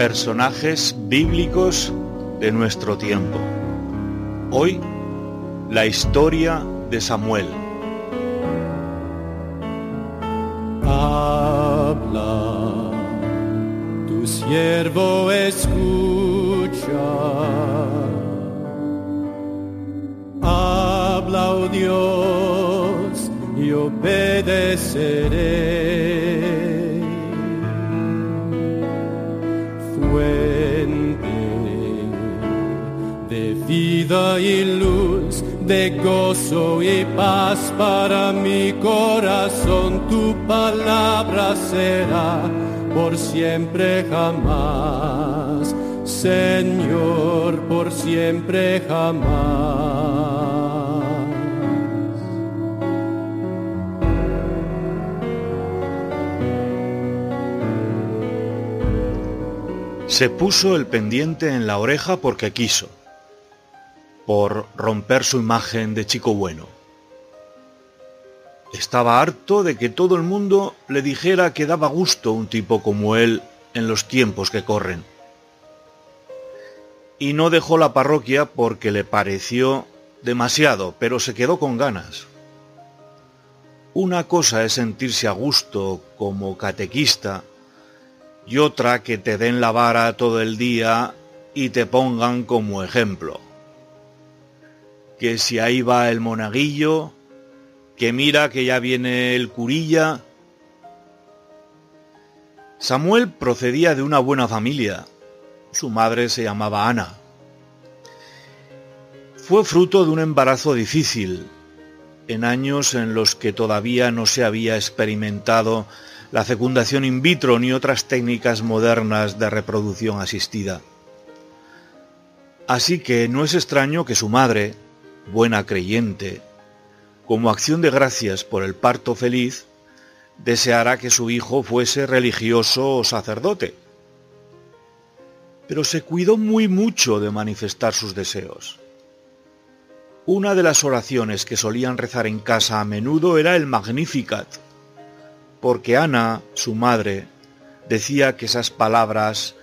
Personajes bíblicos de nuestro tiempo. Hoy, la historia de Samuel. Habla, tu siervo escucha. Habla, oh Dios, y obedeceré. Vida y luz, de gozo y paz para mi corazón, tu palabra será por siempre jamás, Señor, por siempre jamás. Se puso el pendiente en la oreja porque quiso, por romper su imagen de chico bueno. Estaba harto de que todo el mundo le dijera que daba gusto un tipo como él en los tiempos que corren. Y no dejó la parroquia porque le pareció demasiado, pero se quedó con ganas. Una cosa es sentirse a gusto como catequista y otra que te den la vara todo el día y te pongan como ejemplo. Que si ahí va el monaguillo, que mira que ya viene el curilla. Samuel procedía de una buena familia. Su madre se llamaba Ana. Fue fruto de un embarazo difícil, en años en los que todavía no se había experimentado la fecundación in vitro ni otras técnicas modernas de reproducción asistida. Así que no es extraño que su madre, buena creyente, como acción de gracias por el parto feliz, deseara que su hijo fuese religioso o sacerdote. Pero se cuidó muy mucho de manifestar sus deseos. Una de las oraciones que solían rezar en casa a menudo era el Magnificat, porque Ana, su madre, decía que esas palabras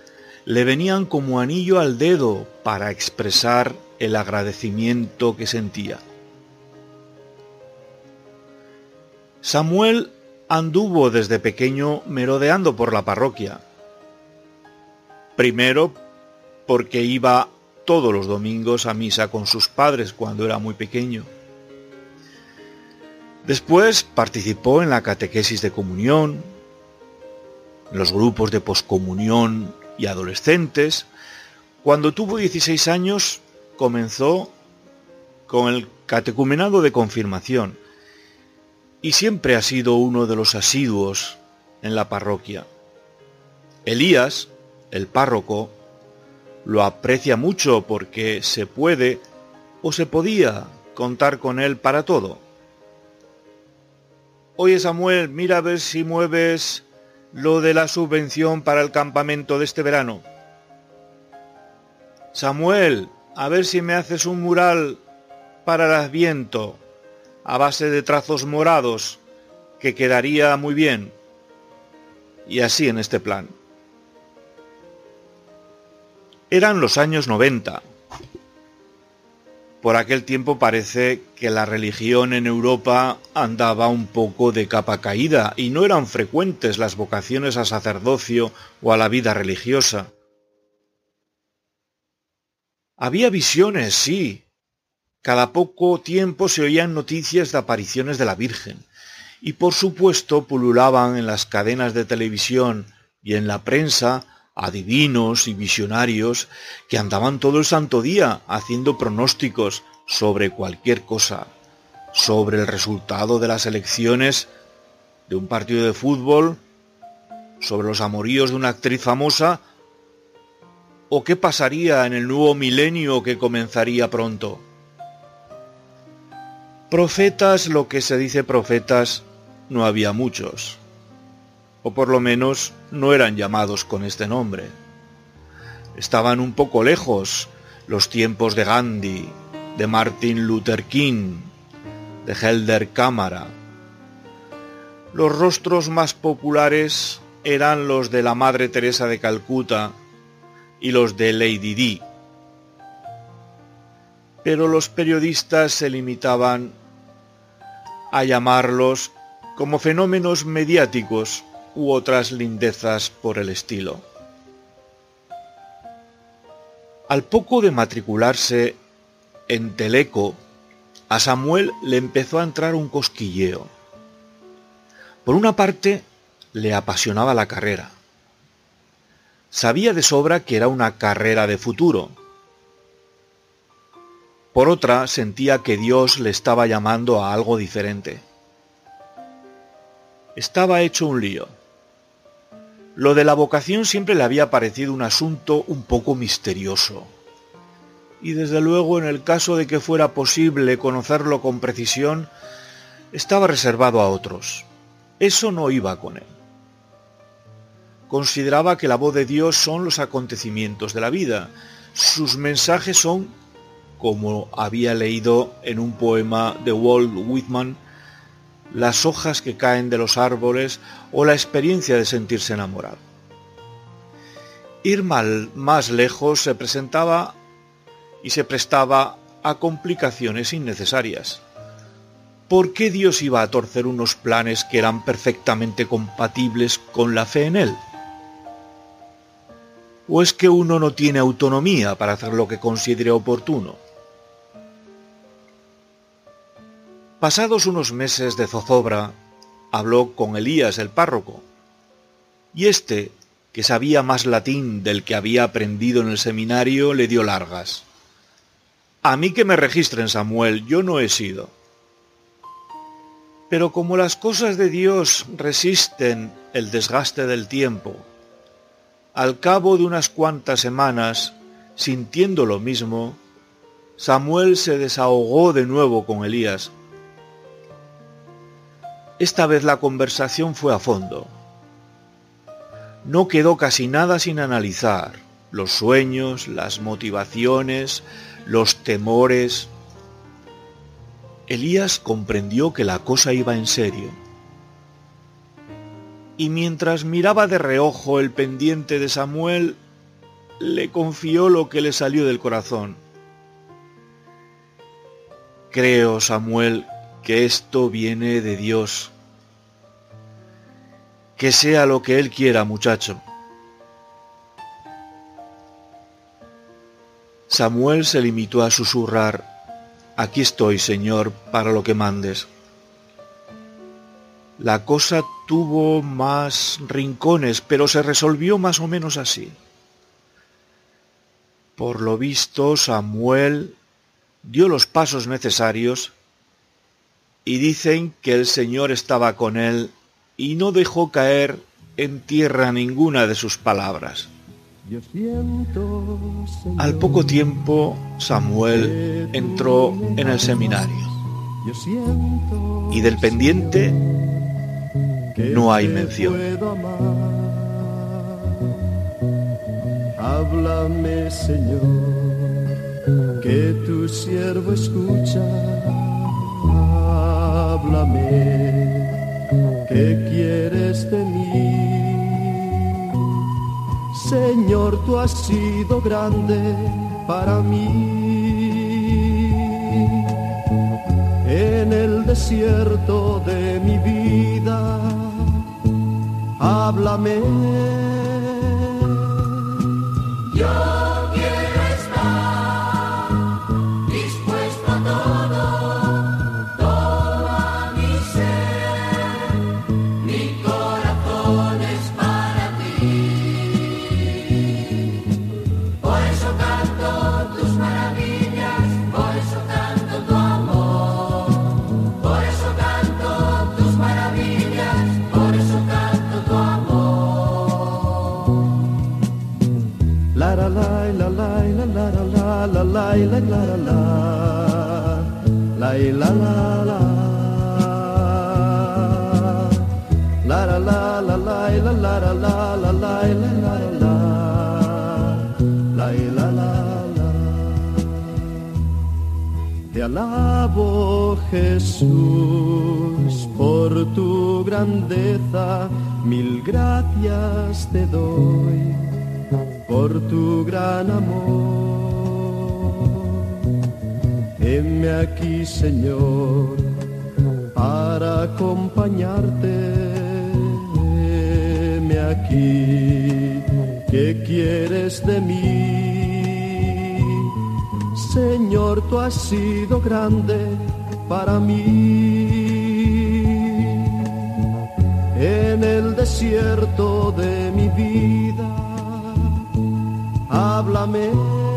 le venían como anillo al dedo para expresar el agradecimiento que sentía. Samuel anduvo desde pequeño merodeando por la parroquia. Primero porque iba todos los domingos a misa con sus padres cuando era muy pequeño. Después participó en la catequesis de comunión, en los grupos de poscomunión y adolescentes. Cuando tuvo 16 años comenzó con el catecumenado de confirmación y siempre ha sido uno de los asiduos en la parroquia. Elías, el párroco, lo aprecia mucho porque se puede o se podía contar con él para todo. Oye Samuel, mira a ver si mueves lo de la subvención para el campamento de este verano. Samuel, a ver si me haces un mural para el adviento a base de trazos morados que quedaría muy bien. Y así en este plan. Eran los años 90 por aquel tiempo parece que la religión en Europa andaba un poco de capa caída y no eran frecuentes las vocaciones a sacerdocio o a la vida religiosa. Había visiones, sí. Cada poco tiempo se oían noticias de apariciones de la Virgen, y por supuesto pululaban en las cadenas de televisión y en la prensa adivinos y visionarios que andaban todo el santo día haciendo pronósticos sobre cualquier cosa, sobre el resultado de las elecciones de un partido de fútbol, sobre los amoríos de una actriz famosa, o qué pasaría en el nuevo milenio que comenzaría pronto. Profetas, lo que se dice profetas, no había muchos o por lo menos no eran llamados con este nombre. Estaban un poco lejos los tiempos de Gandhi, de Martin Luther King, de Helder Cámara. Los rostros más populares eran los de la Madre Teresa de Calcuta y los de Lady Di. Pero los periodistas se limitaban a llamarlos como fenómenos mediáticos u otras lindezas por el estilo. Al poco de matricularse en Teleco, a Samuel le empezó a entrar un cosquilleo. Por una parte, le apasionaba la carrera. Sabía de sobra que era una carrera de futuro. Por otra, sentía que Dios le estaba llamando a algo diferente. Estaba hecho un lío. Lo de la vocación siempre le había parecido un asunto un poco misterioso. Y desde luego en el caso de que fuera posible conocerlo con precisión, estaba reservado a otros. Eso no iba con él. Consideraba que la voz de Dios son los acontecimientos de la vida. Sus mensajes son, como había leído en un poema de Walt Whitman, las hojas que caen de los árboles o la experiencia de sentirse enamorado. Ir mal, más lejos se presentaba y se prestaba a complicaciones innecesarias. ¿Por qué Dios iba a torcer unos planes que eran perfectamente compatibles con la fe en Él? ¿O es que uno no tiene autonomía para hacer lo que considere oportuno? Pasados unos meses de zozobra, habló con Elías el párroco, y éste, que sabía más latín del que había aprendido en el seminario, le dio largas. A mí que me registren, Samuel, yo no he sido. Pero como las cosas de Dios resisten el desgaste del tiempo, al cabo de unas cuantas semanas, sintiendo lo mismo, Samuel se desahogó de nuevo con Elías esta vez la conversación fue a fondo. No quedó casi nada sin analizar. Los sueños, las motivaciones, los temores. Elías comprendió que la cosa iba en serio. Y mientras miraba de reojo el pendiente de Samuel, le confió lo que le salió del corazón. Creo, Samuel, que esto viene de Dios. Que sea lo que Él quiera, muchacho. Samuel se limitó a susurrar, Aquí estoy, Señor, para lo que mandes. La cosa tuvo más rincones, pero se resolvió más o menos así. Por lo visto, Samuel dio los pasos necesarios y dicen que el Señor estaba con él y no dejó caer en tierra ninguna de sus palabras. Al poco tiempo Samuel entró en el seminario y del pendiente no hay mención. Háblame Señor, que tu siervo escucha háblame, ¿qué quieres de mí? Señor, tú has sido grande para mí. En el desierto de mi vida, háblame. Te alabo Jesús por tu grandeza, mil gracias te doy por tu gran amor. Heme aquí, Señor, para acompañarte. Aquí, ¿qué quieres de mí? Señor, tú has sido grande para mí en el desierto de mi vida. Háblame.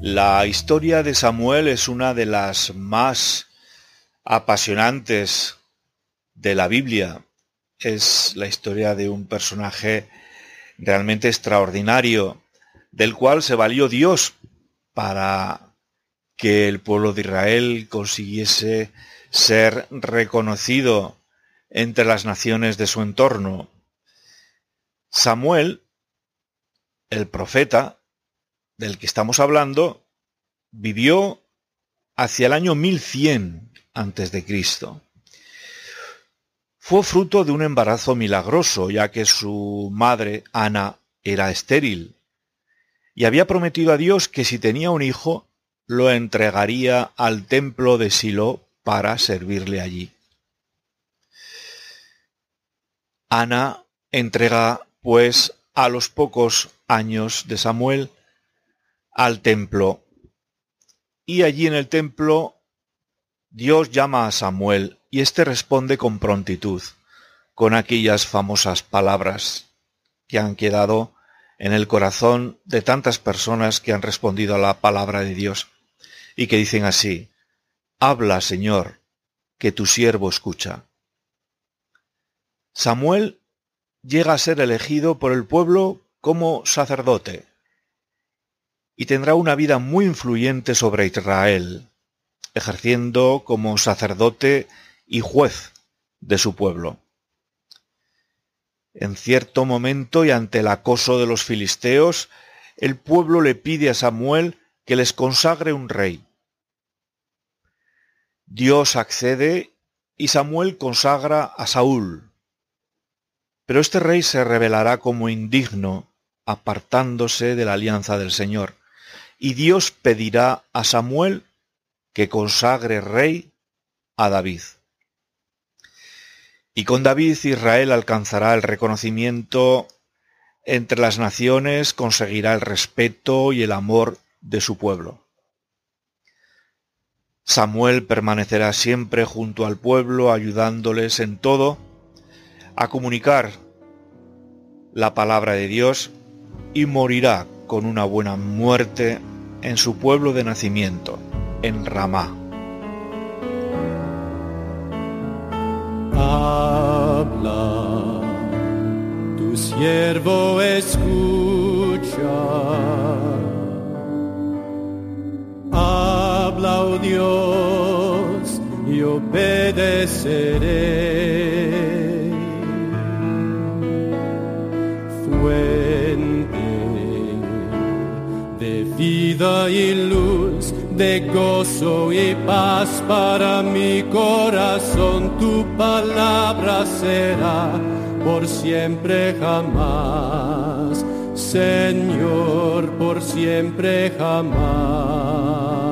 La historia de Samuel es una de las más apasionantes de la Biblia. Es la historia de un personaje realmente extraordinario, del cual se valió Dios para que el pueblo de Israel consiguiese ser reconocido entre las naciones de su entorno. Samuel, el profeta del que estamos hablando, vivió hacia el año 1100 antes de Cristo. Fue fruto de un embarazo milagroso, ya que su madre, Ana, era estéril, y había prometido a Dios que si tenía un hijo, lo entregaría al templo de Silo para servirle allí. Ana entrega, pues, a los pocos años de Samuel al templo. Y allí en el templo Dios llama a Samuel y éste responde con prontitud, con aquellas famosas palabras que han quedado en el corazón de tantas personas que han respondido a la palabra de Dios y que dicen así, Habla, Señor, que tu siervo escucha. Samuel llega a ser elegido por el pueblo como sacerdote y tendrá una vida muy influyente sobre Israel, ejerciendo como sacerdote y juez de su pueblo. En cierto momento y ante el acoso de los filisteos, el pueblo le pide a Samuel que les consagre un rey. Dios accede y Samuel consagra a Saúl. Pero este rey se revelará como indigno, apartándose de la alianza del Señor. Y Dios pedirá a Samuel que consagre rey a David. Y con David Israel alcanzará el reconocimiento entre las naciones, conseguirá el respeto y el amor de su pueblo. Samuel permanecerá siempre junto al pueblo, ayudándoles en todo a comunicar la palabra de Dios y morirá con una buena muerte en su pueblo de nacimiento, en Ramá. Habla, tu siervo escucha habla, oh Dios, y obedeceré. Fuente de vida y luz, de gozo y paz para mi corazón, tu palabra será por siempre jamás. Señor, por siempre jamás.